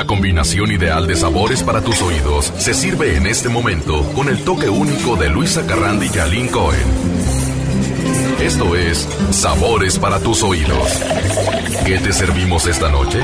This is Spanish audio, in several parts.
La combinación ideal de sabores para tus oídos se sirve en este momento con el toque único de Luisa Carrandi y Aline Cohen. Esto es Sabores para tus oídos. ¿Qué te servimos esta noche?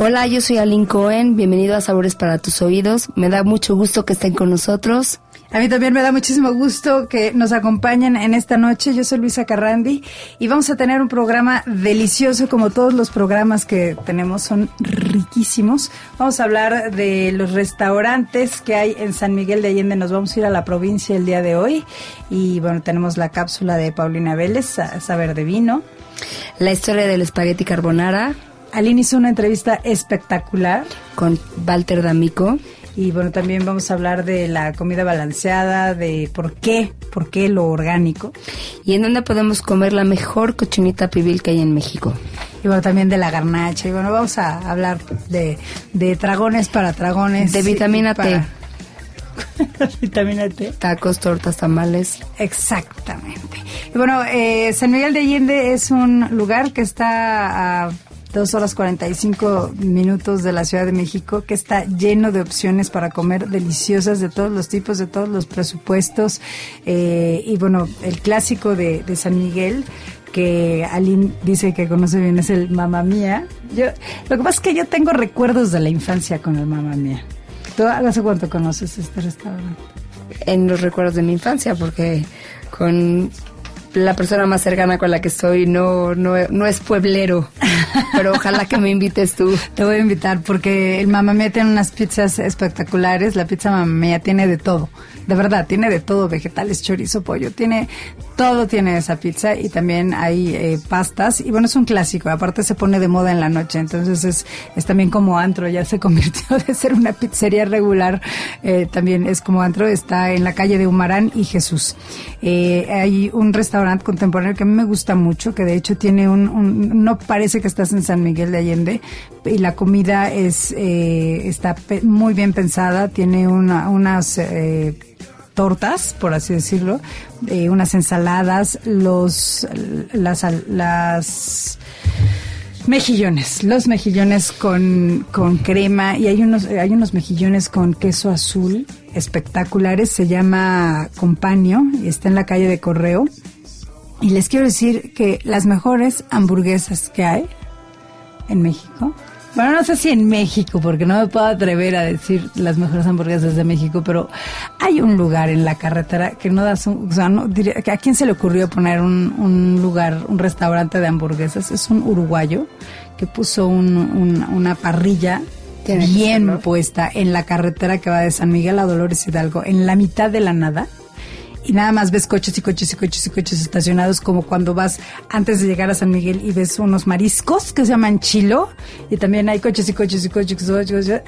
Hola, yo soy Aline Cohen, bienvenido a Sabores para tus oídos. Me da mucho gusto que estén con nosotros. A mí también me da muchísimo gusto que nos acompañen en esta noche. Yo soy Luisa Carrandi y vamos a tener un programa delicioso como todos los programas que tenemos son riquísimos. Vamos a hablar de los restaurantes que hay en San Miguel de Allende. Nos vamos a ir a la provincia el día de hoy y bueno, tenemos la cápsula de Paulina Vélez, Saber de Vino. La historia del espagueti carbonara. Aline hizo una entrevista espectacular. Con Walter D'Amico. Y bueno, también vamos a hablar de la comida balanceada, de por qué, por qué lo orgánico. Y en dónde podemos comer la mejor cochinita pibil que hay en México. Y bueno, también de la garnacha. Y bueno, vamos a hablar de, de dragones para dragones. De vitamina T. vitamina T. Tacos, tortas, tamales. Exactamente. Y bueno, eh, San Miguel de Allende es un lugar que está a dos horas 45 minutos de la Ciudad de México, que está lleno de opciones para comer deliciosas de todos los tipos, de todos los presupuestos. Eh, y bueno, el clásico de, San Miguel, que Aline dice que conoce bien, es el Mamá Mía. Yo, lo que pasa es que yo tengo recuerdos de la infancia con el Mamá Mía. ¿Tú hace cuánto conoces este restaurante? En los recuerdos de mi infancia, porque con la persona más cercana con la que estoy no, no, no es pueblero, pero ojalá que me invites tú. Te voy a invitar porque el Mamá Mía tiene unas pizzas espectaculares, la pizza Mamá Mía tiene de todo de verdad, tiene de todo, vegetales, chorizo, pollo, tiene, todo tiene esa pizza y también hay eh, pastas y bueno, es un clásico, aparte se pone de moda en la noche, entonces es, es también como antro, ya se convirtió de ser una pizzería regular, eh, también es como antro, está en la calle de Humarán y Jesús. Eh, hay un restaurante contemporáneo que a mí me gusta mucho, que de hecho tiene un, no parece que estás en San Miguel de Allende y la comida es, está muy bien pensada, tiene una, unas tortas, por así decirlo, eh, unas ensaladas, los las, las mejillones, los mejillones con, con crema y hay unos hay unos mejillones con queso azul espectaculares, se llama Compaño y está en la calle de Correo. Y les quiero decir que las mejores hamburguesas que hay en México bueno, no sé si en México, porque no me puedo atrever a decir las mejores hamburguesas de México, pero hay un lugar en la carretera que no das un, o sea, no, diría, ¿a quién se le ocurrió poner un, un lugar, un restaurante de hamburguesas? Es un uruguayo que puso un, una parrilla bien puesta en la carretera que va de San Miguel a Dolores Hidalgo, en la mitad de la nada y nada más ves coches y coches y coches y coches estacionados como cuando vas antes de llegar a San Miguel y ves unos mariscos que se llaman chilo y también hay coches y coches y coches,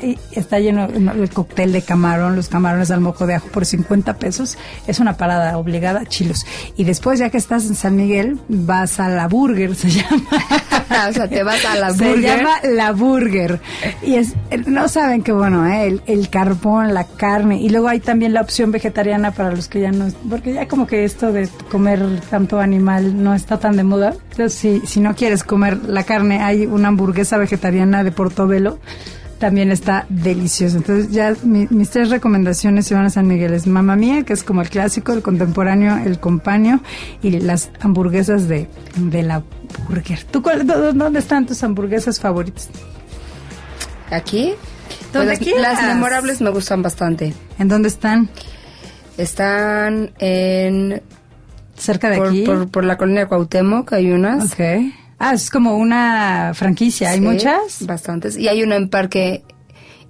y está lleno el cóctel de camarón, los camarones al mojo de ajo por 50 pesos. Es una parada obligada, chilos. Y después ya que estás en San Miguel vas a la burger, se llama. o sea, te vas a la burger. Se llama la burger. Y es, no saben qué bueno, ¿eh? el, el carbón, la carne. Y luego hay también la opción vegetariana para los que ya no porque ya como que esto de comer tanto animal no está tan de moda. Entonces, si, si no quieres comer la carne, hay una hamburguesa vegetariana de Portobelo, también está deliciosa. Entonces, ya mis tres recomendaciones se van a San Miguel. Es Mamma Mía, que es como el clásico, el contemporáneo, el compaño, y las hamburguesas de, de la burger. ¿Tú dónde están tus hamburguesas favoritas? ¿Aquí? Pues las memorables me gustan bastante. ¿En dónde están? Están en... ¿Cerca de por, aquí? Por, la colonia Cuauhtémoc hay unas. Ok. Ah, es como una franquicia, ¿hay muchas? bastantes. Y hay una en Parque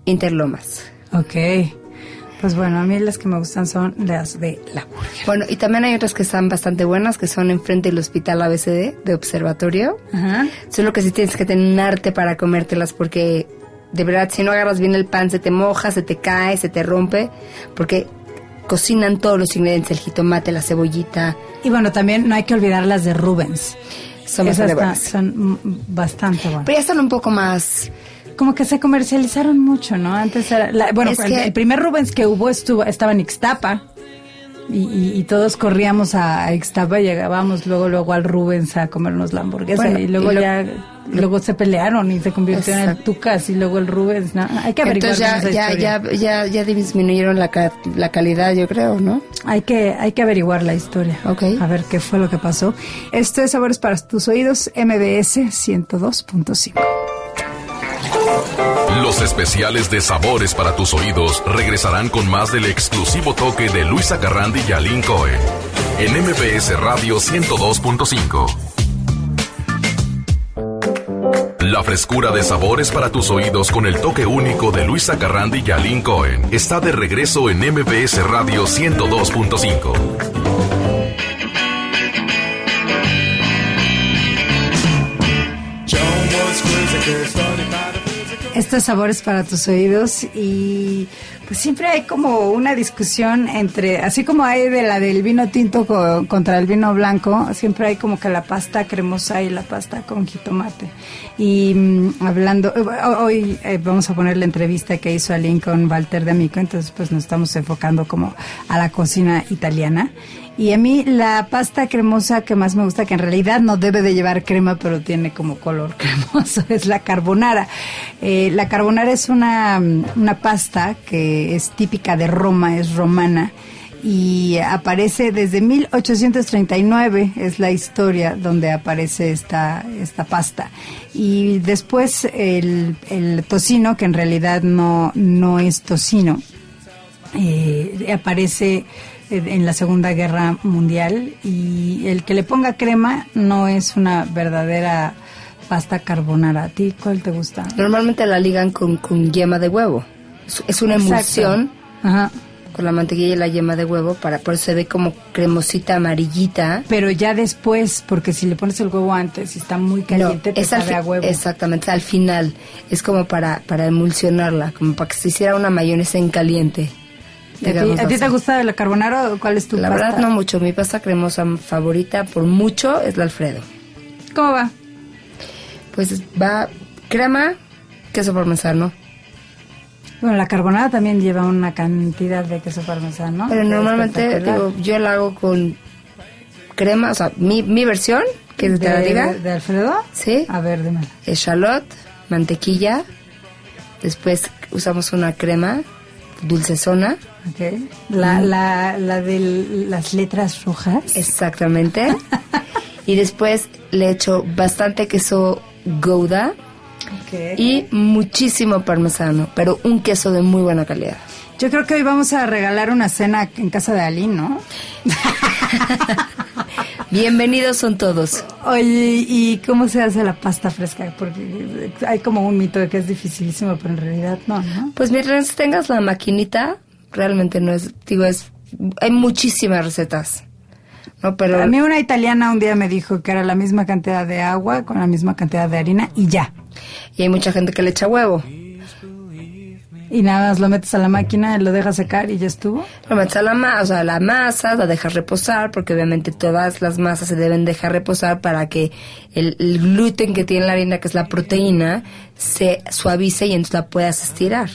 Interlomas. Ok. Pues bueno, a mí las que me gustan son las de la burger. Bueno, y también hay otras que están bastante buenas, que son enfrente del hospital ABCD de Observatorio. Ajá. Solo que sí tienes que tener arte para comértelas porque de verdad si no agarras bien el pan se te moja, se te cae, se te rompe, porque cocinan todos los ingredientes, el jitomate, la cebollita. Y bueno, también no hay que olvidar las de Rubens. Son bastante buenas. Son bastante buenas. Pero ya están un poco más... Como que se comercializaron mucho, ¿no? Antes era... bueno, el, primer Rubens que hubo estuvo, estaba en Ixtapa. Y, todos corríamos a, Ixtapa y llegábamos luego luego al Rubens a comernos la hamburguesa y luego ya luego se pelearon y se convirtió en el Tucas y luego el Rubens ¿no? hay que averiguar Entonces ya ya, ya, ya, ya disminuyeron la, la calidad yo creo ¿no? hay que hay que averiguar la historia okay. a ver qué fue lo que pasó esto es Sabores para tus oídos MBS 102.5 los especiales de Sabores para tus oídos regresarán con más del exclusivo toque de Luisa Carrandi y Aline Cohen en MBS Radio 102.5. La frescura de sabores para tus oídos con el toque único de Luisa Carrandi y Aline Cohen está de regreso en MBS Radio 102.5. estos sabores para tus oídos y pues siempre hay como una discusión entre, así como hay de la del vino tinto contra el vino blanco, siempre hay como que la pasta cremosa y la pasta con jitomate. Y mm, hablando, hoy eh, vamos a poner la entrevista que hizo Aline con Walter de Amico, entonces pues nos estamos enfocando como a la cocina italiana. Y a mí la pasta cremosa que más me gusta, que en realidad no debe de llevar crema, pero tiene como color cremoso, es la carbonara. Eh, la carbonara es una, una pasta que es típica de Roma, es romana y aparece desde 1839, es la historia donde aparece esta, esta pasta. Y después el, el tocino, que en realidad no, no es tocino, eh, aparece en la Segunda Guerra Mundial y el que le ponga crema no es una verdadera pasta carbonara. ¿A ti cuál te gusta? Normalmente la ligan con, con yema de huevo. Es una emulsión con la mantequilla y la yema de huevo, para por eso se ve como cremosita amarillita. Pero ya después, porque si le pones el huevo antes y está muy caliente, te sabe a huevo. Exactamente, al final. Es como para, para emulsionarla, como para que se hiciera una mayonesa en caliente. ¿A ti, te gusta la carbonara o cuál es tu La verdad no mucho. Mi pasta cremosa favorita por mucho es la Alfredo. ¿Cómo va? Pues va crema, queso parmesano. Bueno, la carbonara también lleva una cantidad de queso parmesano. Pero normalmente digo, yo la hago con crema, o sea, mi, mi versión, que es de, la diga. ¿De Alfredo? Sí. A ver, dime. Echalot, mantequilla. Después usamos una crema dulcezona. Okay. La, la, la de las letras rojas. Exactamente. y después le echo bastante queso Gouda y muchísimo parmesano, pero un queso de muy buena calidad. Yo creo que hoy vamos a regalar una cena en casa de Aline, ¿no? Bienvenidos son todos. Oye, ¿y cómo se hace la pasta fresca? Porque hay como un mito de que es dificilísimo, pero en realidad no, ¿no? Pues mientras tengas la maquinita, realmente no es, digo, es, hay muchísimas recetas. No, pero a mí una italiana un día me dijo que era la misma cantidad de agua con la misma cantidad de harina y ya. Y hay mucha gente que le echa huevo. Y nada más lo metes a la máquina, lo dejas secar y ya estuvo. Lo metes a la, masa, o sea, la masa, la dejas reposar, porque obviamente todas las masas se deben dejar reposar para que el, gluten que tiene la harina, que es la proteína, se suavice y entonces la puedas estirar.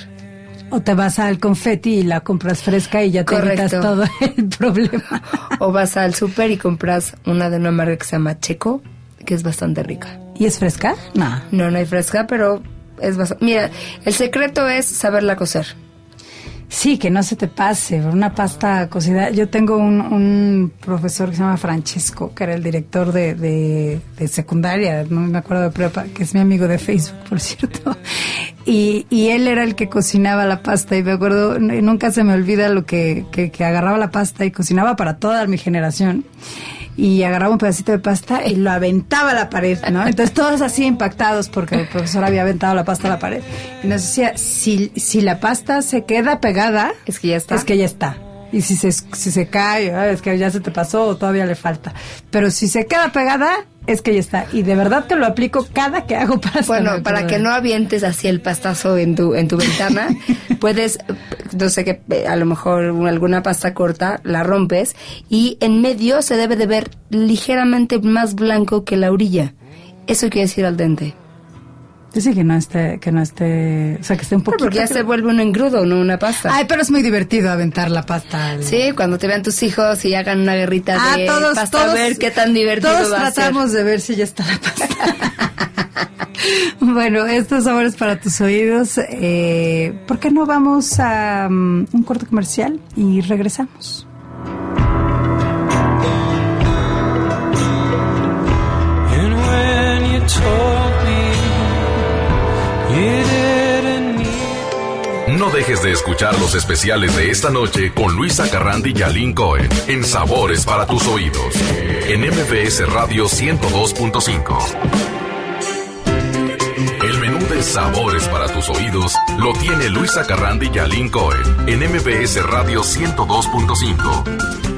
O te vas al confeti y la compras fresca y ya te quitas todo el problema. O vas al súper y compras una de una marca que se llama Checo, que es bastante rica. ¿Y es fresca? No. No, no hay fresca, pero es. Mira, el secreto es saberla cocer. Sí, que no se te pase, una pasta cocida. Yo tengo un, profesor que se llama Francesco, que era el director de, de, secundaria, no me acuerdo de prepa, que es mi amigo de Facebook, por cierto. Y, y él era el que cocinaba la pasta y me acuerdo, nunca se me olvida lo que, que, que agarraba la pasta y cocinaba para toda mi generación y agarraba un pedacito de pasta y lo aventaba a la pared, ¿no? Entonces todos así impactados porque el profesor había aventado la pasta a la pared. Y nos decía, si, si la pasta se queda pegada, es que ya está. Es que ya está. Y si se, si se cae, es que ya se te pasó o todavía le falta. Pero si se queda pegada, es que ya está. Y de verdad te lo aplico cada que hago pasta. Bueno, para que no avientes así el pastazo en tu, en tu ventana, puedes, no sé qué, a lo mejor alguna pasta corta, la rompes y en medio se debe de ver ligeramente más blanco que la orilla. Eso quiere decir al dente. Dice que no esté, que no esté, o sea, que esté un poquito. Porque ya se vuelve un engrudo, no una pasta. Ay, pero es muy divertido aventar la pasta. Sí, cuando te vean tus hijos y hagan una guerrita ah, de todos, pasta, todos, a ver qué tan divertido todos va a ser. tratamos de ver si ya está la pasta. bueno, estos sabores para tus oídos. Eh, ¿Por qué no vamos a um, un corte comercial y regresamos? And when you told me dejes de escuchar los especiales de esta noche con Luisa Carrandi y Aline Cohen en Sabores para tus oídos en MBS Radio 102.5. El menú de Sabores para tus oídos lo tiene Luisa Carrandi y Aline Cohen en MBS Radio 102.5.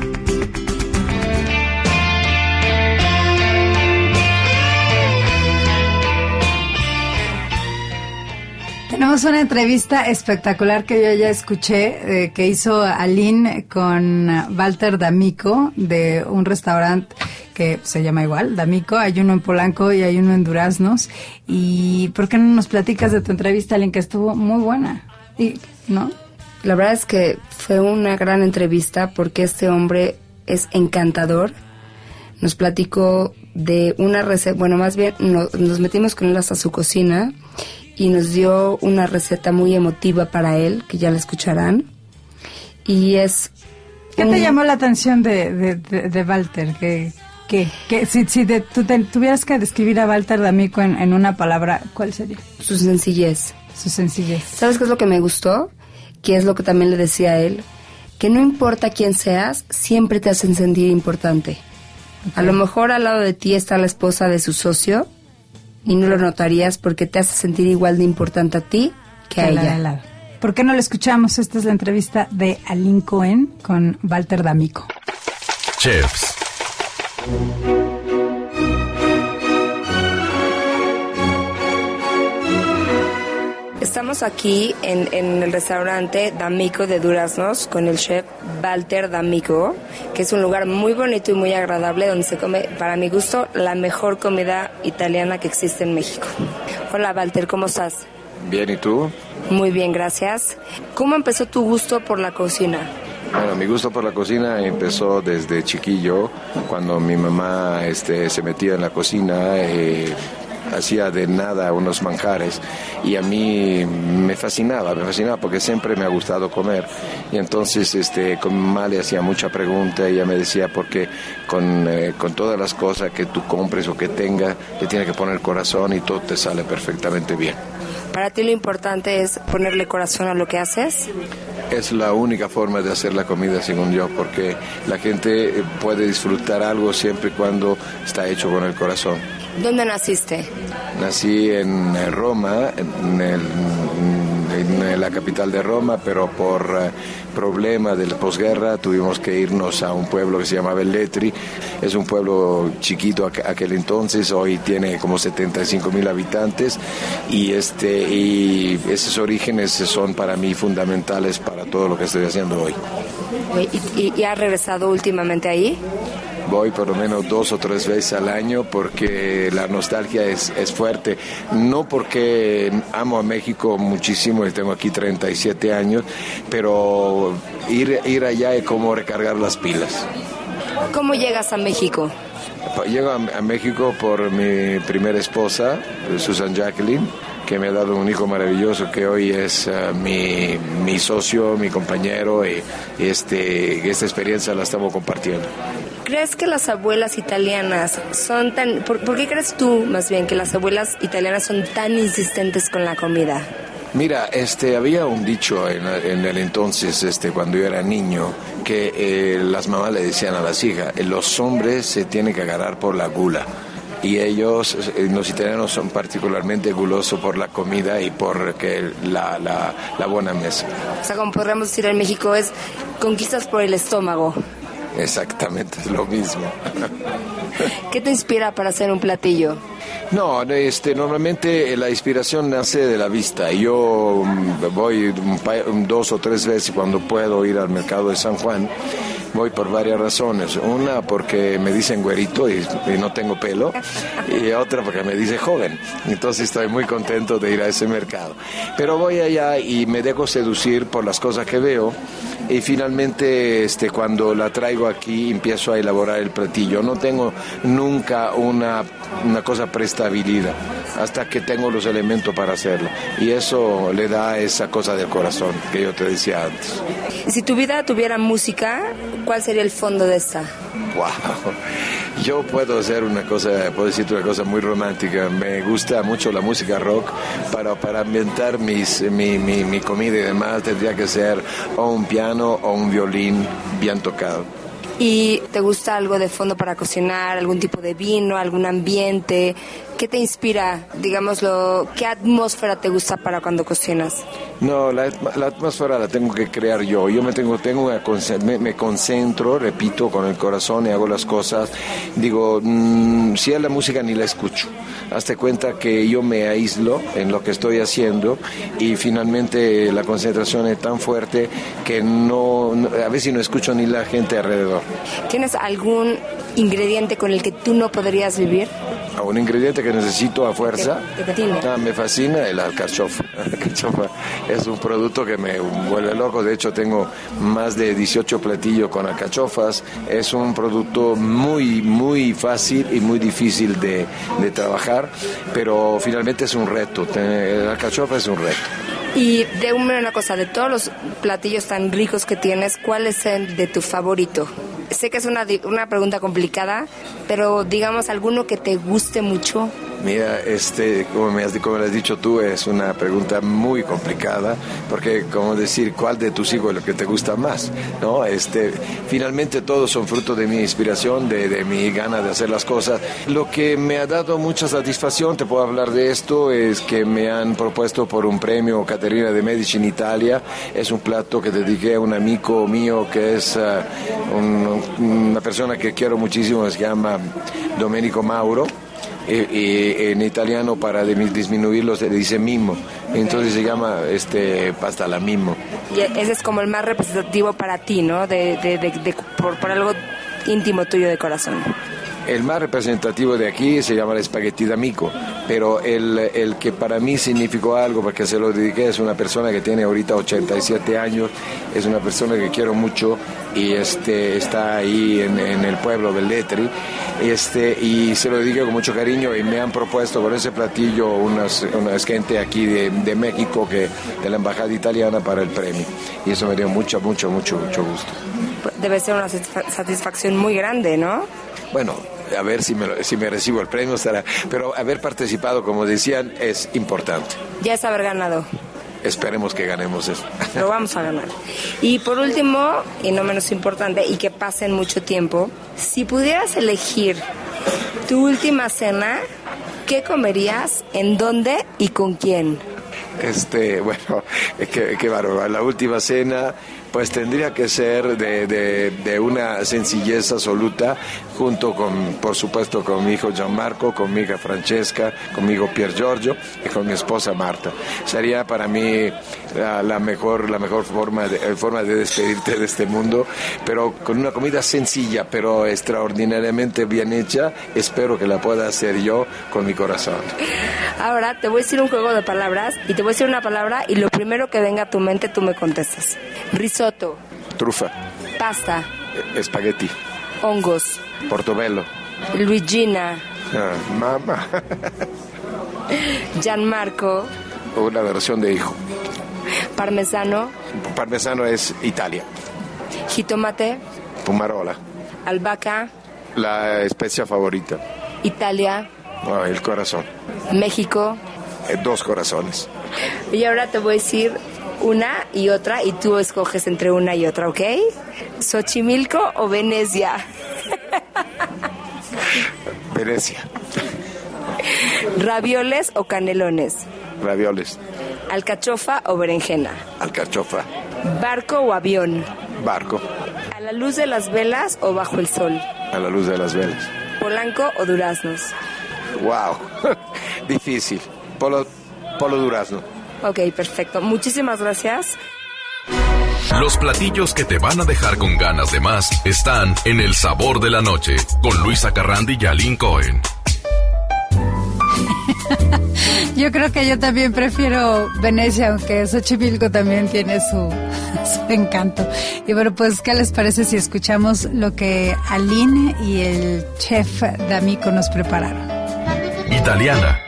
Tenemos una entrevista espectacular que yo ya escuché, eh, que hizo Aline con Walter D'Amico de un restaurante que se llama igual, D'Amico. Hay uno en Polanco y hay uno en Duraznos. ¿Y por qué no nos platicas de tu entrevista, Aline, que estuvo muy buena? Y, ¿No? La verdad es que fue una gran entrevista porque este hombre es encantador. Nos platicó de una receta, bueno, más bien no- nos metimos con él hasta su cocina y nos dio una receta muy emotiva para él, que ya la escucharán. Y es... ¿Qué te llamó la atención de, de, de, de Walter? ¿Qué, qué, qué- si si de- tú te- tuvieras que describir a Walter D'Amico en, en una palabra, ¿cuál sería? Su sencillez. Su sencillez. ¿Sabes qué es lo que me gustó? Que es lo que también le decía a él, que no importa quién seas, siempre te hacen sentir importante. A lo mejor al lado de ti está la esposa de su socio y no lo notarías porque te hace sentir igual de importante a ti que a la ella. al lado. ¿Por qué no la escuchamos? Esta es la entrevista de Aline Cohen con Walter D'Amico. Chefs. Estamos aquí en, en el restaurante D'Amico de Duraznos con el chef Walter D'Amico, que es un lugar muy bonito y muy agradable donde se come, para mi gusto, la mejor comida italiana que existe en México. Hola Walter, ¿cómo estás? Bien, ¿y tú? Muy bien, gracias. ¿Cómo empezó tu gusto por la cocina? Bueno, mi gusto por la cocina empezó desde chiquillo, cuando mi mamá este, se metía en la cocina, eh, hacía de nada unos manjares y a mí me fascinaba, me fascinaba porque siempre me ha gustado comer y entonces este, con mi mamá le hacía mucha pregunta ella me decía porque con, eh, con todas las cosas que tú compres o que tengas, le tiene que poner corazón y todo te sale perfectamente bien. ¿Para ti lo importante es ponerle corazón a lo que haces? Es la única forma de hacer la comida, según yo, porque la gente eh, puede disfrutar algo siempre y cuando está hecho con el corazón. ¿Dónde naciste? Nací en eh, Roma, en, el- en la capital de Roma, pero por eh, problema de la posguerra tuvimos que irnos a un pueblo que se llama Velletri. Es un pueblo chiquito aqu- aquel entonces, hoy tiene como 75 mil habitantes y, este, y esos orígenes son para mí fundamentales para todo lo que estoy haciendo hoy. ¿Y, has regresado últimamente ahí? Voy por lo menos dos o tres veces al año porque la nostalgia es, es fuerte. No porque amo a México muchísimo y tengo aquí 37 años, pero ir, ir allá es como recargar las pilas. ¿Cómo llegas a México? Llego a, a México por mi primera esposa, Susan Jacqueline, que me ha dado un hijo maravilloso que hoy es eh, mi, mi socio, mi compañero y este, esta experiencia la estamos compartiendo. ¿Crees que las abuelas italianas son tan... ¿por, por qué crees tú, más bien, que las abuelas italianas son tan insistentes con la comida? Mira, este, había un dicho en, en el entonces, este, cuando yo era niño, que eh, las mamás le decían a las hijas, los hombres se tienen que agarrar por la gula. Y ellos, eh, los italianos, son particularmente gulosos por la comida y por que la, la, la buena mesa. O sea, como podríamos decir en México, es conquistas por el estómago. Exactamente, es lo mismo. ¿Qué te inspira para hacer un platillo? No, este, normalmente la inspiración nace de la vista. Yo mm, voy dos o tres veces cuando puedo ir al mercado de San Juan voy por varias razones. Una porque me dicen güerito y, y no tengo pelo, y otra porque me dice joven. Entonces estoy muy contento de ir a ese mercado. Pero voy allá y me dejo seducir por las cosas que veo y finalmente este, cuando la traigo aquí empiezo a elaborar el platillo. No tengo nunca una, una cosa preestabilida hasta que tengo los elementos para hacerlo. Y eso le da esa cosa del corazón que yo te decía antes. Si tu vida tuviera música, ¿cuál sería el fondo de esta? Wow. Yo puedo hacer una cosa, puedo decirte una cosa muy romántica. Me gusta mucho la música rock. Para, para ambientar mis, mi, mi, mi comida y demás tendría que ser o un piano o un violín bien tocado. ¿Y te gusta algo de fondo para cocinar? ¿Algún tipo de vino? ¿Algún ambiente? ¿Qué te inspira? Digámoslo, ¿qué atmósfera te gusta para cuando cocinas? No, la, la atmósfera la tengo que crear yo. Yo me tengo, tengo me, me concentro, repito, con el corazón y hago las cosas. Digo, mm, si es la música ni la escucho. Hazte cuenta que yo me aíslo en lo que estoy haciendo y finalmente la concentración es tan fuerte que no, no- a veces no escucho ni la gente alrededor. ¿Tienes algún ingrediente con el que tú no podrías vivir? A un ingrediente que necesito a fuerza. Que- que te tiene. Ah, me fascina el alcachofa. La alcachofa es un producto que me vuelve loco. De hecho, tengo más de 18 platillos con alcachofas. Es un producto muy, muy fácil y muy difícil de, de trabajar, pero finalmente es un reto. El alcachofa es un reto. Y de una cosa, de todos los platillos tan ricos que tienes, ¿cuál es el de tu favorito? Sé que es una, una pregunta complicada, pero digamos alguno que te guste mucho. Mira, este, como me, has, has dicho tú, es una pregunta muy complicada, porque como decir cuál de tus hijos es lo que te gusta más, ¿no? Este, finalmente todos son fruto de mi inspiración, de, de mi gana de hacer las cosas. Lo que me ha dado mucha satisfacción, te puedo hablar de esto, es que me han propuesto por un premio Caterina de Medici en Italia. Es un plato que dediqué a un amigo mío que es ah, un- una persona que quiero muchísimo, se llama Domenico Mauro y, y en italiano para disminuirlo se dice mimo, entonces se llama este pasta la mimo. Y ese es como el más representativo para ti, ¿no? De- de- de- por, por algo íntimo tuyo de corazón. El más representativo de aquí se llama el espagueti d'amico, pero el, el que para mí significó algo, porque se lo dediqué, es una persona que tiene ahorita 87 años, es una persona que quiero mucho y este, está ahí en, en el pueblo Belletri, este, y se lo dediqué con mucho cariño y me han propuesto con ese platillo unas, unas gente aquí de, de México, que, de la Embajada Italiana para el premio, y eso me dio mucho, mucho, mucho, mucho gusto. Debe ser una satisfa- satisfacción muy grande, ¿no? Bueno, a ver si me, lo- si me recibo el premio, estará. Pero haber participado, como decían, es importante. Ya es haber ganado. Esperemos que ganemos eso. Lo vamos a ganar. Y por último, y no menos importante, y que pase en mucho tiempo, si pudieras elegir tu última cena, ¿qué comerías, en dónde y con quién? Este, bueno, qué, qué bárbaro. La última cena, pues tendría que ser de, de- de una sencillez absoluta, junto con, por supuesto, con mi hijo Gianmarco, con mi hija Francesca, con mi hijo Pier Giorgio y con mi esposa Marta. Sería para mí la, mejor, la mejor forma de, eh, forma de despedirte de este mundo, pero con una comida sencilla, pero extraordinariamente bien hecha. Espero que la pueda hacer yo con mi corazón. Ahora te voy a decir un juego de palabras y te voy a decir una palabra y lo primero que venga a tu mente tú me contestas. Risotto, Trufa, pasta, eh, espagueti, hongos, portobello. Luigina, Ah, mamá. Gianmarco, Una versión de hijo. parmesano, Parmesano es Italia. jitomate, Pumarola. albahaca, La especia favorita. Italia, Ah, el corazón. México. Eh, dos corazones. Y ahora te voy a decir una y otra y tú escoges entre una y otra, ¿ok? Xochimilco o Venecia. Venecia. Ravioles o canelones. Ravioles. Alcachofa o berenjena. Alcachofa. Barco o avión. Barco. A la luz de las velas o bajo el sol. A la luz de las velas. Polanco o duraznos. Wow. Difícil. Polo, polo durazno. Ok, perfecto. Muchísimas gracias. Los platillos que te van a dejar con ganas de más están en El Sabor de la Noche con Luisa Carrandi y Aline Cohen. Yo creo que yo también prefiero Venecia, aunque Xochimilco también tiene su, su encanto. Y bueno, pues, ¿qué les parece si escuchamos lo que Aline y el chef D'Amico nos prepararon? Italiana.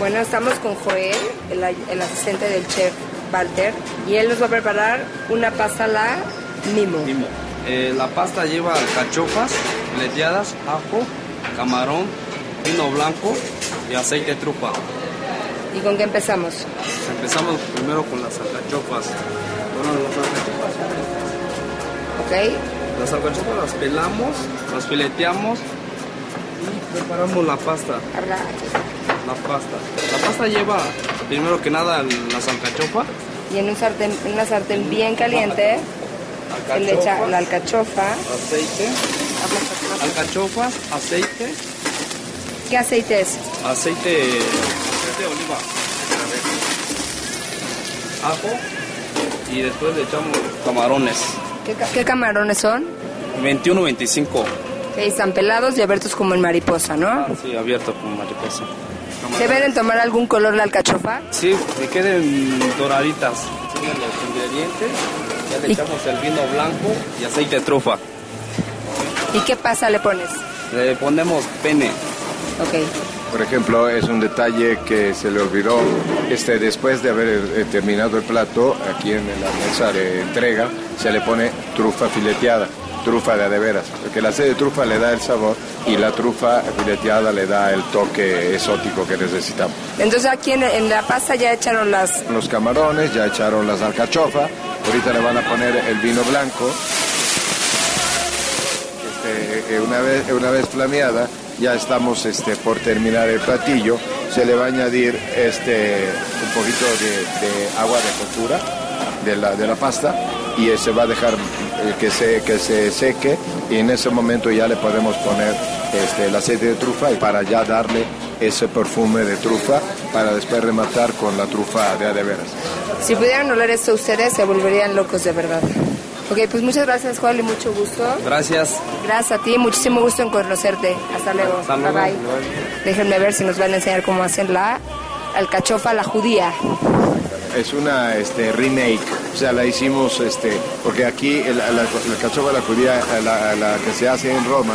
Bueno, estamos con Joel, el, el asistente del chef Walter, y él nos va a preparar una pasta la mimo. Mimo. Eh, la pasta lleva alcachofas, fileteadas, ajo, camarón, vino blanco y aceite de trufa. ¿Y con qué empezamos? Empezamos primero con las alcachofas. Bueno, las alcachofas, ¿Ok? las alcachofas las pelamos, las fileteamos y preparamos la pasta. Habla. La pasta. La pasta lleva primero que nada las alcachofas, Y en, un sartén, en una sartén bien caliente, se le echa la alcachofa. aceite, alcachofas, aceite, ¿Qué aceite es? aceite, aceite de oliva, ajo y después le echamos camarones. ¿Qué, qué camarones son? 21, 25. Que están pelados y abiertos como en mariposa, ¿no? Así abierto como mariposa. ¿Deben tomar algún color la alcachofa? Sí, que queden doraditas. Los ingredientes. Ya le echamos el vino blanco y aceite de trufa. ¿Y qué pasa le pones? Le ponemos pene. Ok. Por ejemplo, es un detalle que se le olvidó este, después de haber eh, terminado el plato, aquí en la mesa de entrega, se le pone trufa fileteada, trufa de a de veras, porque la sede de trufa le da el sabor y la trufa fileteada le da el toque exótico que necesitamos. Entonces aquí en, en la pasta ya echaron las... Los camarones, ya echaron las alcachofas, ahorita le van a poner el vino blanco. Este, eh, una, vez, una vez flameada, ya estamos este, por terminar el platillo. Se le va a añadir este, un poquito de, de agua de coctura de la, de la pasta y eh, se va a dejar eh, que, se, que se seque y en ese momento ya le podemos poner este, el aceite de trufa y para ya darle ese perfume de trufa para después rematar con la trufa de a de veras. Si pudieran oler esto ustedes, se volverían locos de verdad. Ok, pues muchas gracias, Juan, y mucho gusto. Gracias. Gracias a ti, muchísimo gusto en conocerte. Hasta luego. Hasta bye luego. bye. Déjenme ver si nos van a enseñar cómo hacen la alcachofa a la judía. Es una este, remake, o sea, la hicimos, este, porque aquí el- la, la alcachofa la judía, la, la que se hace en Roma,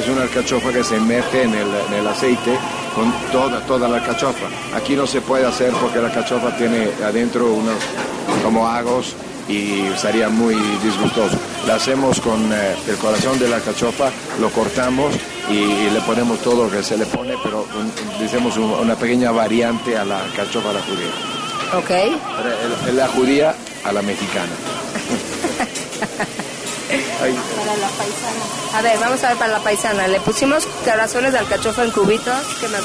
es una alcachofa que se mete en el, en el aceite con toda, toda la alcachofa. Aquí no se puede hacer porque la alcachofa tiene adentro unos como agos y sería muy disgustoso. La hacemos con eh, el corazón de la alcachofa, lo cortamos y, y le ponemos todo lo que se le pone, pero un- decimos un- una pequeña variante a la alcachofa a la judía. Ok. La judía a la mexicana. Ay, A ver, vamos a ver para la paisana. Le pusimos corazones de alcachofa en cubitos. ¿Qué más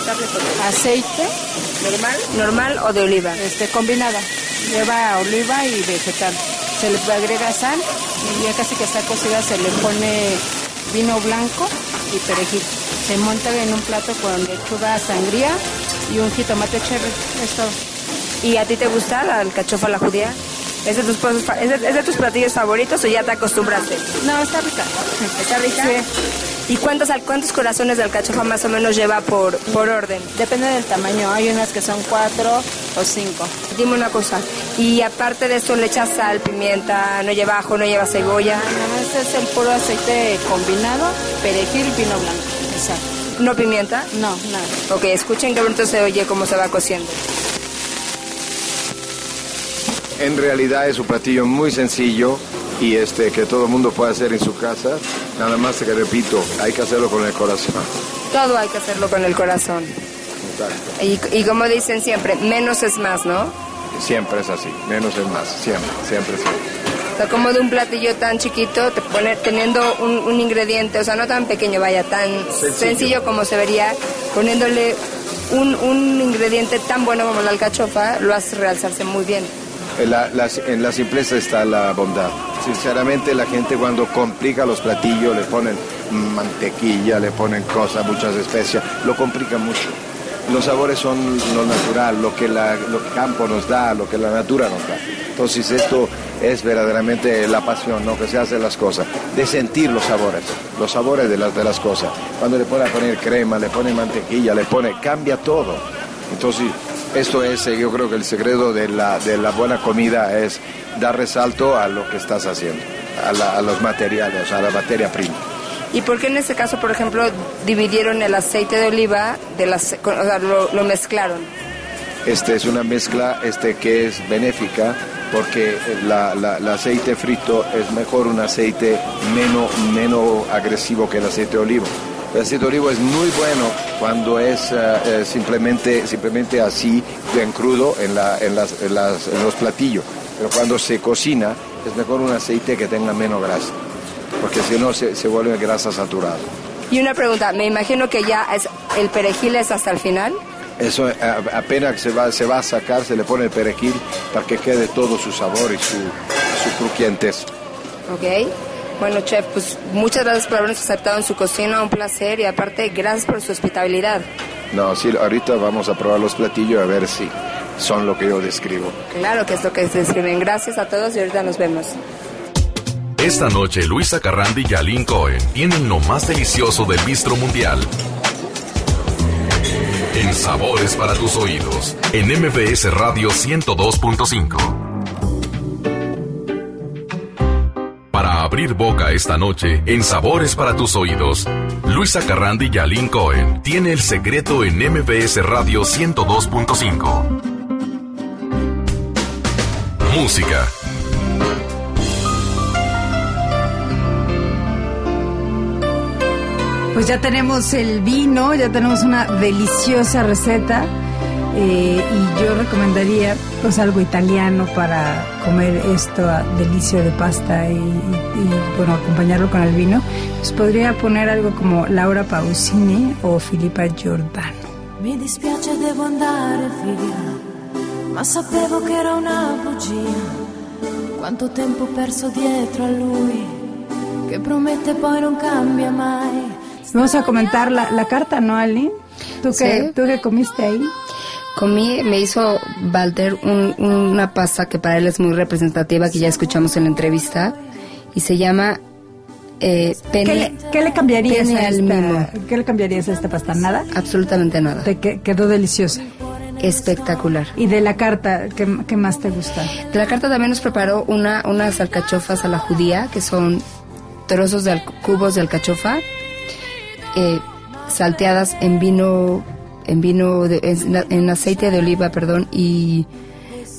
Aceite, ¿Normal? ¿Normal o de oliva? este, combinada. Lleva oliva y vegetal. Se le agrega sal y ya casi que está cocida se le pone vino blanco y perejil. Se monta en un plato con lechuga sangría y un jitomate cherry. Es todo. ¿Y a ti te gusta la alcachofa a la judía? ¿Es de, tus, es, de, es de tus platillos favoritos o ya te acostumbraste? No, está rica. ¿Está rica? Sí. ¿Y cuántos, cuántos corazones de alcachofa más o menos lleva por, por orden? Depende del tamaño. Hay unas que son cuatro o cinco. Dime una cosa. Y aparte de eso, le echas sal, pimienta, no lleva ajo, no lleva cebolla. No, este es el puro aceite combinado, perejil, vino blanco. Exacto. ¿No pimienta? No, nada. Ok, escuchen que bonito se oye cómo se va cociendo. En realidad es un platillo muy sencillo y este que todo el mundo puede hacer en su casa. Nada más que repito, hay que hacerlo con el corazón. Todo hay que hacerlo con el corazón. Exacto. Y, y como dicen siempre, menos es más, ¿no? Siempre es así, menos es más, siempre, siempre. O sea, como de un platillo tan chiquito, te pone, teniendo un, un ingrediente, o sea, no tan pequeño, vaya, tan sencillo, como se vería, poniéndole un, un ingrediente tan bueno como la alcachofa, lo hace realzarse muy bien. En la, la- en la simpleza está la bondad. Sinceramente la gente cuando complica los platillos le ponen mantequilla, le ponen cosas, muchas especias, lo complica mucho. Los sabores son lo natural, lo que la, lo el campo nos da, lo que la natura nos da. Entonces esto es verdaderamente la pasión, ¿no? Que se hace las cosas, de sentir los sabores, los sabores de las, de las cosas. Cuando le pone a poner crema, le pone mantequilla, le pone, cambia todo. Entonces, esto es, eh, yo creo que el secreto de la, de la buena comida es dar resalto a lo que estás haciendo, a, la- a los materiales, a la materia prima. ¿Y por qué en este caso, por ejemplo, dividieron el aceite de oliva, de las, o sea, lo, lo mezclaron? Este es una mezcla este, que es benéfica porque la- la- el aceite frito es mejor un aceite menos, menos agresivo que el aceite de olivo. El aceite de olivo es muy bueno cuando es eh, eh, simplemente, simplemente así, bien crudo en, la- en las- en las- en los platillos. Pero cuando se cocina es mejor un aceite que tenga menos grasa, porque si no se, se vuelve grasa saturada. Y una pregunta, me imagino que ya es, el perejil es hasta el final. Eso eh, apenas se va, se va a sacar, se le pone el perejil para que quede todo su sabor y su, su crujientez. Ok. Bueno, chef, pues muchas gracias por habernos aceptado en su cocina, un placer y aparte gracias por su hospitalidad. No, sí, ahorita vamos a probar los platillos a ver si son lo que yo describo. Claro que es lo que se escriben. Gracias a todos y ahorita nos vemos. Esta noche Luisa Carrandi y Aline Cohen tienen lo más delicioso del bistro mundial. En Sabores para tus oídos, en MBS Radio 102.5. Para abrir boca esta noche, en Sabores para tus oídos, Luisa Carrandi y Aline Cohen tiene el secreto en MBS Radio 102.5. Música, Pues ya tenemos el vino, ya tenemos una deliciosa receta eh, y yo recomendaría pues algo italiano para comer esto a delicio de pasta y, y- y, bueno acompañarlo con el vino. Pues podría poner algo como Laura Pausini o Filippa Giordano. Mi dispiace devo andare via, ma sapevo che era una bugia. Quanto tempo perso dietro a lui, che promette poi non cambia mai. Vamos a comentar la, la carta, ¿no, Ali? ¿Tú qué, Sí. ¿Tú qué comiste ahí? Comí, me hizo Walter un- una pasta que para él es muy representativa, que ya escuchamos en la entrevista, y se llama eh, ¿Qué le, qué le cambiarías a al esta. ¿Qué le cambiarías a esta pasta? ¿Nada? Absolutamente nada. Te que- quedó deliciosa. Espectacular. Y de la carta, ¿qué, qué más te gusta? De la carta también nos preparó una, unas alcachofas a la judía, que son trozos de cubos de alcachofa, eh, salteadas en vino, en vino, de- en, en aceite de oliva, perdón, y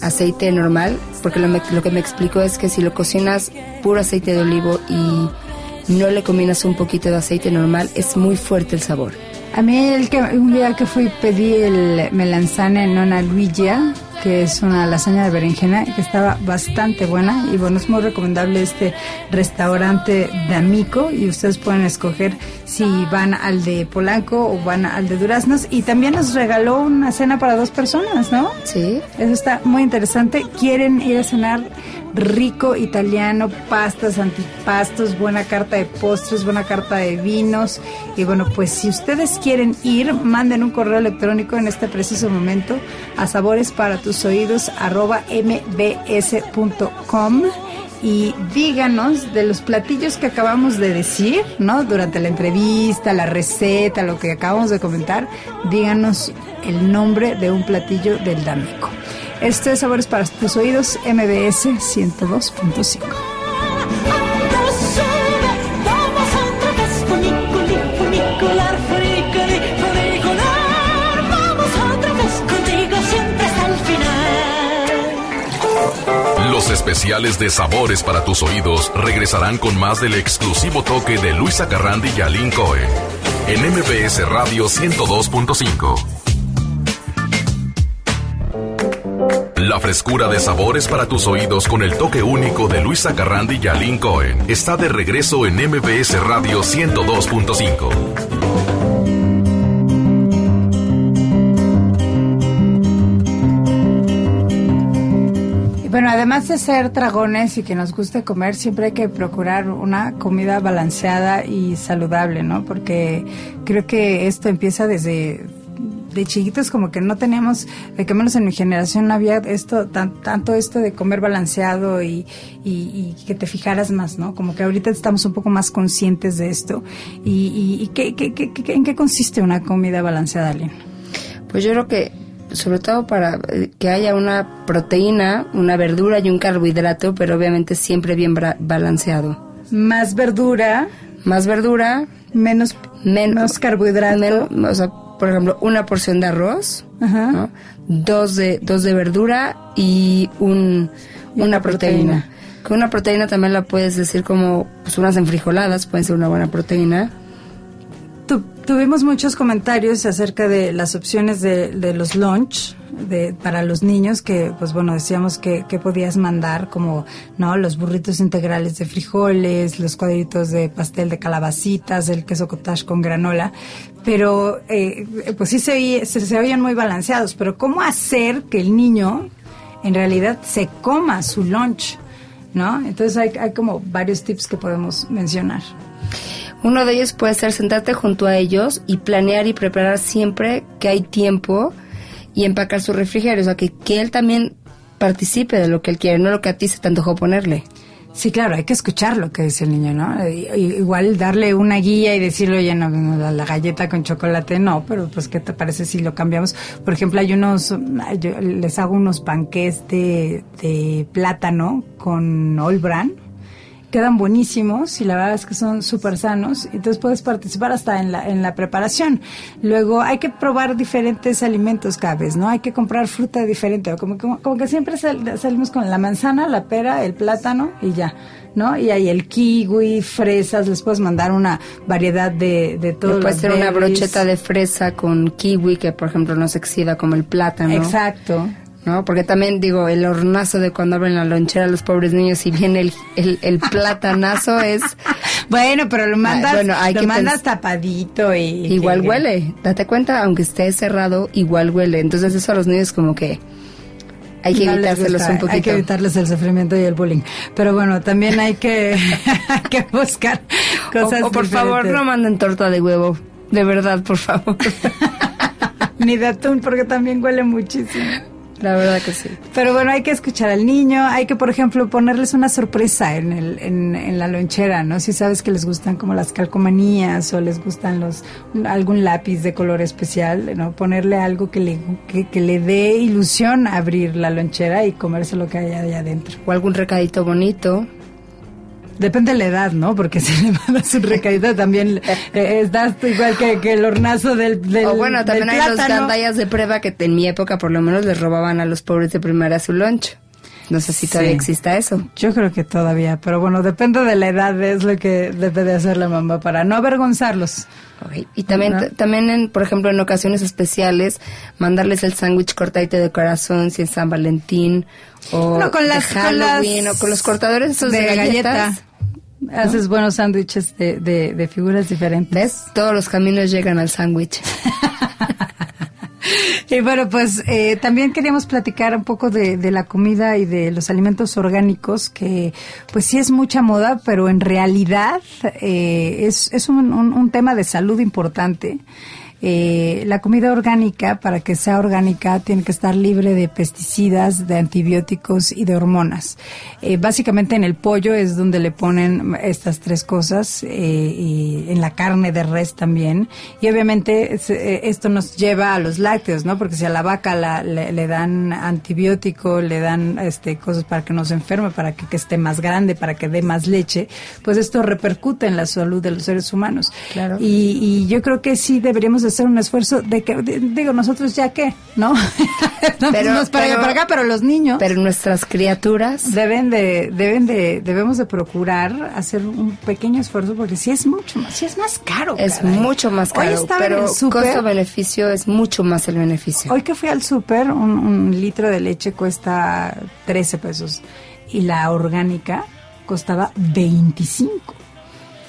aceite normal, porque lo, me- lo que me explicó es que si lo cocinas puro aceite de olivo y no le combinas un poquito de aceite normal, es muy fuerte el sabor. A mí el que un día que fui pedí el melanzane nonna Luigia, que es una lasaña de berenjena que estaba bastante buena y bueno, es muy recomendable este restaurante de Amico y ustedes pueden escoger si van al de Polanco o van al de Duraznos y también nos regaló una cena para dos personas, ¿no? ¿Sí? Eso está muy interesante. ¿Quieren ir a cenar rico italiano, pastas, antipastos, buena carta de postres, buena carta de vinos? Y bueno, pues si ustedes quieren ir, manden un correo electrónico en este preciso momento a sabores para tus oídos arroba mbs.com y díganos de los platillos que acabamos de decir, ¿no? Durante la entrevista, la receta, lo que acabamos de comentar, díganos el nombre de un platillo del Dameco. Esto es Sabores para tus oídos, MBS 102.5. Especiales de Sabores para tus oídos regresarán con más del exclusivo toque de Luisa Carrandi y Aline Cohen en MBS Radio 102.5. La frescura de sabores para tus oídos con el toque único de Luisa Carrandi y Aline Cohen está de regreso en MBS Radio 102.5. además de ser dragones y que nos guste comer, siempre hay que procurar una comida balanceada y saludable, ¿no? Porque creo que esto empieza desde de chiquitos como que no teníamos, de que menos en mi generación no había esto, tan, tanto esto de comer balanceado y, y, que te fijaras más, ¿no? Como que ahorita estamos un poco más conscientes de esto. ¿Y, y, y qué, qué, qué, en qué consiste una comida balanceada, Aline? Pues yo creo que sobre todo para eh, que haya una proteína, una verdura y un carbohidrato, pero obviamente siempre bien balanceado. Más verdura, Más verdura, menos, menos menos carbohidrato. men- o sea, por ejemplo, una porción de arroz, Ajá. ¿no? dos de dos de verdura y un Y una, una proteína. Que una proteína también la puedes decir como pues unas enfrijoladas pueden ser una buena proteína. Tu- tuvimos muchos comentarios acerca de las opciones de, los lunch de, para los niños que, pues bueno, decíamos que, que podías mandar como, ¿no? Los burritos integrales de frijoles, los cuadritos de pastel de calabacitas, el queso cottage con granola, pero eh, pues sí se, se, se oían muy balanceados, pero ¿cómo hacer que el niño en realidad se coma su lunch? ¿No? Entonces hay, hay como varios tips que podemos mencionar. Uno de ellos puede ser sentarte junto a ellos y planear y preparar siempre que hay tiempo y empacar su refrigerio. O sea, que, que él también participe de lo que él quiere, no lo que a ti se te antojó ponerle. Sí, claro, hay que escuchar lo que dice el niño, ¿no? Igual darle una guía y decirle, oye, no, la, galleta con chocolate, no, pero pues, ¿qué te parece si lo cambiamos? Por ejemplo, hay unos, yo les hago unos panqués de, de plátano con All Bran. Quedan buenísimos y la verdad es que son súper sanos. Entonces puedes participar hasta en la, en la preparación. Luego hay que probar diferentes alimentos cada vez, ¿no? Hay que comprar fruta diferente. Como, como, como que siempre sal- salimos con la manzana, la pera, el plátano y ya, ¿no? Y hay el kiwi, fresas, les puedes mandar una variedad de, de todo. puede ser una brocheta de fresa con kiwi que, por ejemplo, no se exhiba como el plátano. Exacto. ¿No? Porque también digo, el hornazo de cuando abren la lonchera a los pobres niños y viene el, el, el platanazo es... Bueno, pero lo mandas, bueno, hay lo que mandas tapadito y... Igual que- huele, date cuenta, aunque esté cerrado, igual huele. Entonces eso a los niños como que hay que No evitárselos gusta, un poquito. Hay que evitarles el sufrimiento y el bullying. Pero bueno, también hay que, hay que buscar cosas o, o por favor, no manden torta de huevo. De verdad, por favor. Ni de atún, porque también huele muchísimo. La verdad que sí. Pero bueno, hay que escuchar al niño, hay que, por ejemplo, ponerles una sorpresa en, el, en, en la lonchera, ¿no? Si sabes que les gustan como las calcomanías o les gustan los algún lápiz de color especial, ¿no? Ponerle algo que le, que, que le dé ilusión abrir la lonchera y comerse lo que hay allá adentro. O algún recadito bonito. Depende de la edad, ¿no? Porque si le mandas un recadito también eh, estás igual que, que el hornazo del, del o bueno, también hay los plátano. gandallas de prueba que en mi época por lo menos les robaban a los pobres de primaria su lunch. No sé si todavía Sí. exista eso. Yo creo que todavía, pero bueno, depende de la edad, es lo que debe de hacer la mamá para no avergonzarlos. Ok, Y también, también en, por ejemplo, en ocasiones especiales, mandarles el sándwich cortadito de corazón, si es San Valentín, o No, con de las, con Halloween, las- o con los cortadores esos de, galletas. Haces buenos sándwiches de, de, de figuras diferentes. ¿Ves? Todos los caminos llegan al sándwich. Y bueno, pues eh, también queríamos platicar un poco de, la comida y de los alimentos orgánicos, que pues sí es mucha moda, pero en realidad eh, es, es un- un tema de salud importante. Eh, la comida orgánica, para que sea orgánica, tiene que estar libre de pesticidas, de antibióticos y de hormonas. Eh, básicamente en el pollo es donde le ponen estas tres cosas, eh, y en la carne de res también. Y obviamente es- eh, esto nos lleva a los lácteos, ¿no? Porque si a la vaca la- le, le dan antibiótico, le dan este cosas para que no se enferme, para que, que esté más grande, para que dé más leche, pues esto repercute en la salud de los seres humanos. Claro. Y, y yo creo que sí deberíamos de hacer un esfuerzo de que, de- digo, nosotros ya que, ¿no? Pero- para allá, pero- para acá, pero los niños Pero nuestras criaturas, deben de, deben de, debemos de procurar hacer un pequeño esfuerzo porque sí es mucho más, sí es más caro. es caray. mucho más Hoy caro, estaba en el súper- costo-beneficio es mucho más el beneficio. Hoy que fui al súper, un, un litro de leche cuesta 13 pesos y la orgánica costaba 25.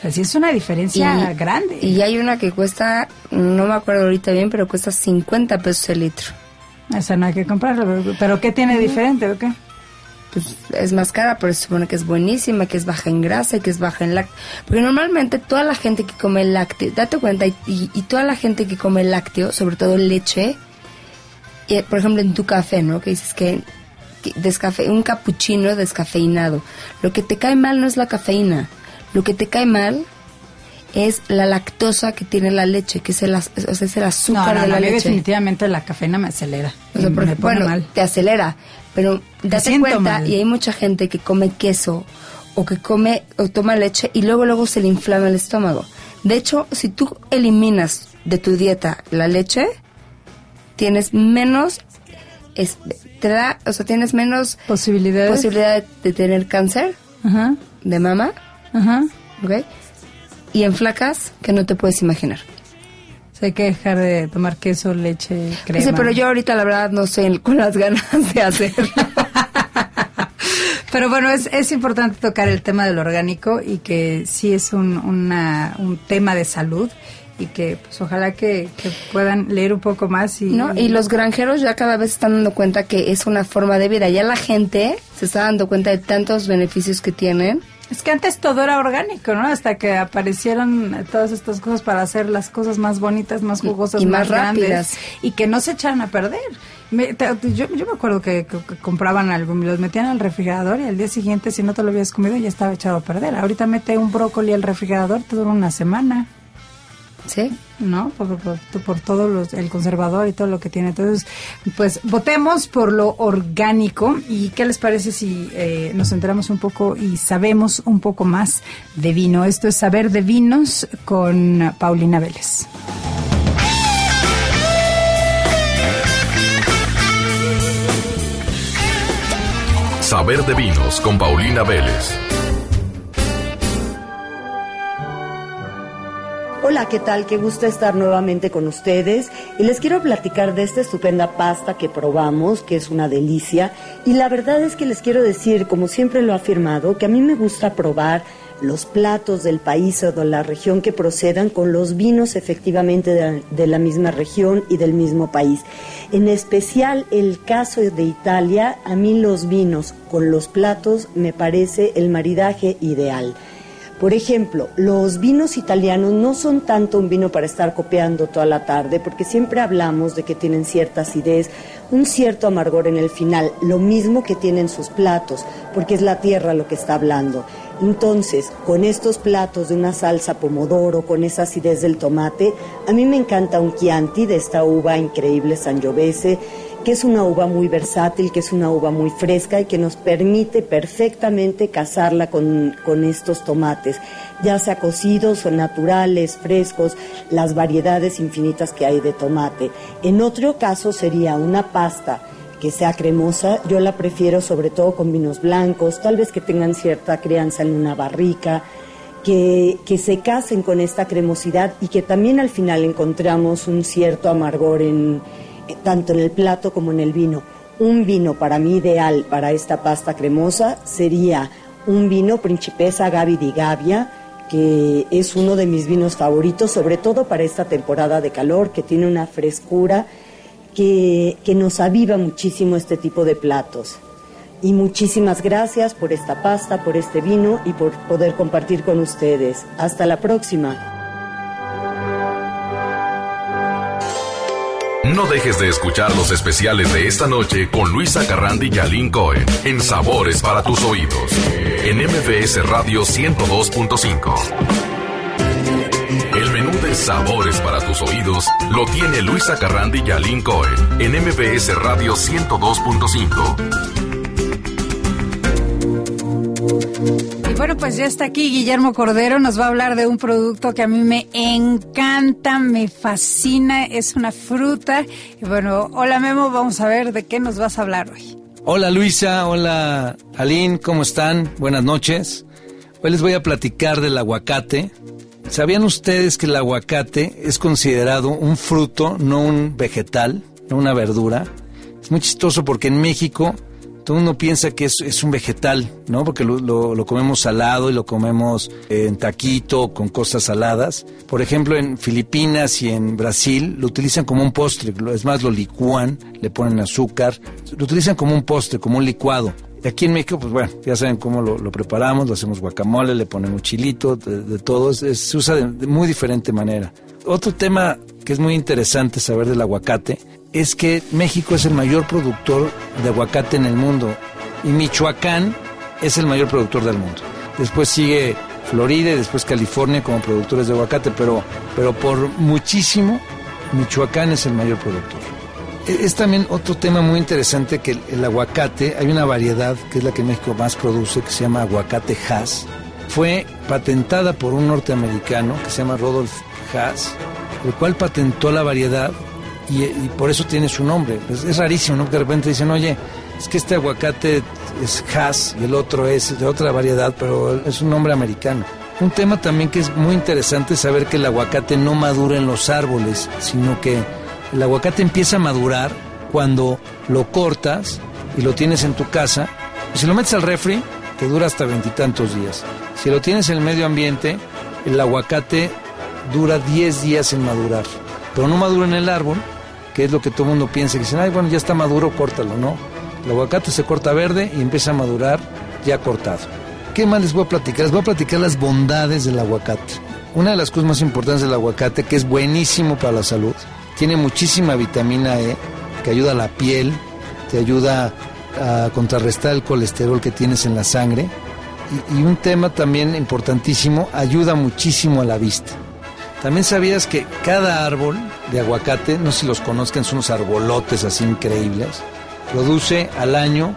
Sea, sí es una diferencia grande. Y hay una que cuesta, no me acuerdo ahorita bien, pero cuesta 50 pesos el litro. Esa no hay que comprarla. pero- ¿Pero qué tiene diferente o qué? pues es más cara, pero se supone que es buenísima, que es baja en grasa y que es baja en lácteo. Porque normalmente toda la gente que come lácteo, date cuenta, y, y- y toda la gente que come lácteo, sobre todo leche, eh, por ejemplo en tu café, ¿no? Que dices que, que descafe, un capuchino descafeinado. Lo que te cae mal no es la cafeína, lo que te cae mal es la lactosa que tiene la leche, que es el, az- o sea, es el No, azúcar no, de la leche. definitivamente la cafeína me acelera. O sea, y porque, me pone bueno, mal. te acelera, pero date cuenta, mal. y hay mucha gente que come queso o que come o toma leche y luego luego se le inflama el estómago. De hecho, si tú eliminas de tu dieta la leche, tienes menos es- te da, o sea, tienes menos Posibilidades. posibilidad de, de tener cáncer Ajá, de mama, ajá. ¿ok? Y en flacas que no te puedes imaginar. O sea, hay que dejar de tomar queso, leche, crema. Sí, pero yo ahorita la verdad no estoy con las ganas de hacerlo. Pero bueno, es, es importante tocar el tema del orgánico y que sí es un, una- un tema de salud y que pues ojalá que, que puedan leer un poco más y, ¿no? Y los granjeros ya cada vez están dando cuenta que es una forma de vida. Ya la gente se está dando cuenta de tantos beneficios que tienen. Es que antes todo era orgánico, ¿no? Hasta que aparecieron todas estas cosas para hacer las cosas más bonitas, más jugosas, y más, más grandes rápidas. y que no se echaran a perder. Me- te- yo, yo me acuerdo que, que- que compraban algo, los metían al refrigerador y al día siguiente, si no te lo habías comido, ya estaba echado a perder. Ahorita mete un brócoli al refrigerador, te dura una semana. ¿Sí? ¿no? Por, por, por todo los- el conservador y todo lo que tiene. Entonces, pues votemos por lo orgánico y qué les parece si eh, nos enteramos un poco y sabemos un poco más de vino. Esto es Saber de Vinos con Paulina Vélez. Saber de vinos con Paulina Vélez. Hola, ¿qué tal? Qué gusto estar nuevamente con ustedes y les quiero platicar de esta estupenda pasta que probamos, que es una delicia. Y la verdad es que les quiero decir, como siempre lo he afirmado, que a mí me gusta probar los platos del país o de la región que procedan con los vinos efectivamente de la, de la misma región y del mismo país. En especial el caso de Italia, a mí los vinos con los platos me parece el maridaje ideal. Por ejemplo, los vinos italianos no son tanto un vino para estar copiando toda la tarde, porque siempre hablamos de que tienen cierta acidez, un cierto amargor en el final, lo mismo que tienen sus platos, porque es la tierra lo que está hablando. Entonces, con estos platos de una salsa pomodoro, con esa acidez del tomate, a mí me encanta un Chianti de esta uva increíble Sangiovese, que es una uva muy versátil, que es una uva muy fresca y que nos permite perfectamente casarla con, con estos tomates, ya sea cocidos o naturales, frescos, las variedades infinitas que hay de tomate. En otro caso sería una pasta que sea cremosa, yo la prefiero sobre todo con vinos blancos, tal vez que tengan cierta crianza en una barrica, que, que, se casen con esta cremosidad y que también al final encontramos un cierto amargor en, tanto en el plato como en el vino. Un vino para mí ideal para esta pasta cremosa sería un vino Principesa Gavi di Gavia, que es uno de mis vinos favoritos, sobre todo para esta temporada de calor, que tiene una frescura que, que nos aviva muchísimo este tipo de platos. Y muchísimas gracias por esta pasta, por este vino y por poder compartir con ustedes. Hasta la próxima. No dejes de escuchar los especiales de esta noche con Luisa Carrandi y Aline Cohen en Sabores para tus oídos en MBS Radio 102.5. El menú de Sabores para tus oídos lo tiene Luisa Carrandi y Aline Cohen en MBS Radio 102.5. Bueno, pues ya está aquí Guillermo Cordero, nos va a hablar de un producto que a mí me encanta, me fascina, es una fruta. Y bueno, hola Memo, vamos a ver de qué nos vas a hablar hoy. Hola Luisa, hola Aline, ¿cómo están? Buenas noches. Hoy les voy a platicar del aguacate. ¿Sabían ustedes que el aguacate es considerado un fruto, no un vegetal, no una verdura? Es muy chistoso porque en México todo uno piensa que es, es un vegetal, ¿no? Porque lo, comemos salado y lo comemos en taquito con cosas saladas. Por ejemplo, en Filipinas y en Brasil lo utilizan como un postre, es más, lo licúan, le ponen azúcar, lo utilizan como un postre, como un licuado. Y aquí en México, pues bueno, ya saben cómo lo, preparamos, lo hacemos guacamole, le ponemos chilito, de, de todo, es- se usa de muy diferente manera. Otro tema que es muy interesante saber del aguacate es que México es el mayor productor de aguacate en el mundo y Michoacán es el mayor productor del mundo. Después sigue Florida y después California como productores de aguacate, pero, pero por muchísimo Michoacán es el mayor productor. E- Es también otro tema muy interesante que el, el aguacate, hay una variedad que es la que México más produce, que se llama aguacate Hass. Fue patentada por un norteamericano que se llama Rodolph Hass, el cual patentó la variedad y, por eso tiene su nombre. Pues es rarísimo, ¿no? Que de repente dicen, oye, es que este aguacate es Hass y el otro es de otra variedad, pero es un nombre americano. Un tema también que es muy interesante es saber que el aguacate no madura en los árboles, sino que el aguacate empieza a madurar cuando lo cortas y lo tienes en tu casa. Si lo metes al refri, te dura hasta veintitantos días. Si lo tienes en el medio ambiente, el aguacate dura 10 días en madurar. Pero no madura en el árbol, que es lo que todo el mundo piensa. Que dicen, ay, bueno, ya está maduro, córtalo. No. El aguacate se corta verde y empieza a madurar ya cortado. ¿Qué más les voy a platicar? Les voy a platicar las bondades del aguacate. Una de las cosas más importantes del aguacate, que es buenísimo para la salud, tiene muchísima vitamina E, que ayuda a la piel, te ayuda a contrarrestar el colesterol que tienes en la sangre. Y, y un tema también importantísimo, ayuda muchísimo a la vista. También sabías que cada árbol de aguacate, no sé si los conozcan, son unos arbolotes así increíbles, produce al año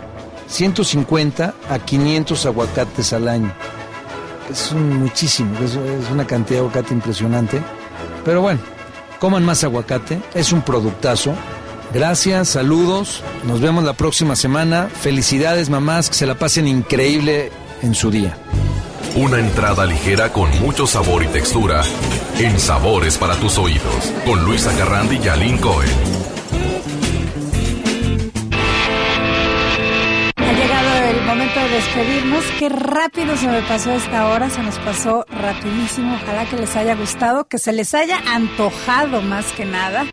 150 a 500 aguacates al año. Es muchísimo, es una cantidad de aguacate impresionante. Pero bueno, coman más aguacate, es un productazo. Gracias, saludos, nos vemos la próxima semana. Felicidades mamás, que se la pasen increíble en su día. Una entrada ligera con mucho sabor y textura en Sabores para tus oídos con Luisa Carrandi y Aline Cohen. Ha llegado el momento de despedirnos. Qué rápido se me pasó esta hora, se nos pasó rapidísimo. Ojalá que les haya gustado, que se les haya antojado más que nada.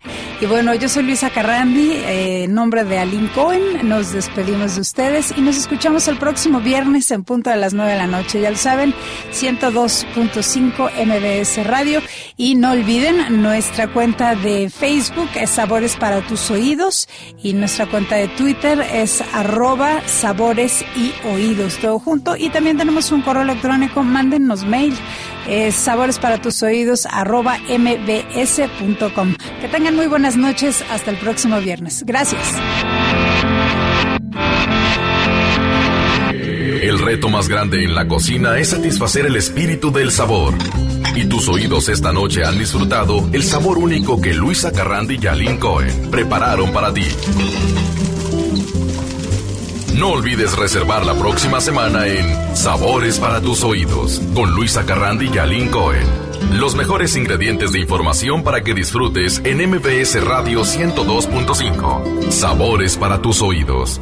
Y bueno, yo soy Luisa Carrandi, eh, nombre de Aline Cohen, nos despedimos de ustedes y nos escuchamos el próximo viernes en punto de las 9 de la noche. Ya lo saben, 102.5 MBS Radio. Y no olviden, nuestra cuenta de Facebook es Sabores para tus oídos y nuestra cuenta de Twitter es arroba sabores y oídos, todo junto. Y también tenemos un correo electrónico, mándennos mail, es sabores para tus oídos arroba mbs.com. Que tengan muy buenas noches, hasta el próximo viernes. Gracias. El reto más grande en la cocina es satisfacer el espíritu del sabor. Y tus oídos esta noche han disfrutado el sabor único que Luisa Carrandi y Aline Cohen prepararon para ti. No olvides reservar la próxima semana en Sabores para tus oídos con Luisa Carrandi y Aline Cohen. Los mejores ingredientes de información para que disfrutes en MBS Radio 102.5. Sabores para tus oídos.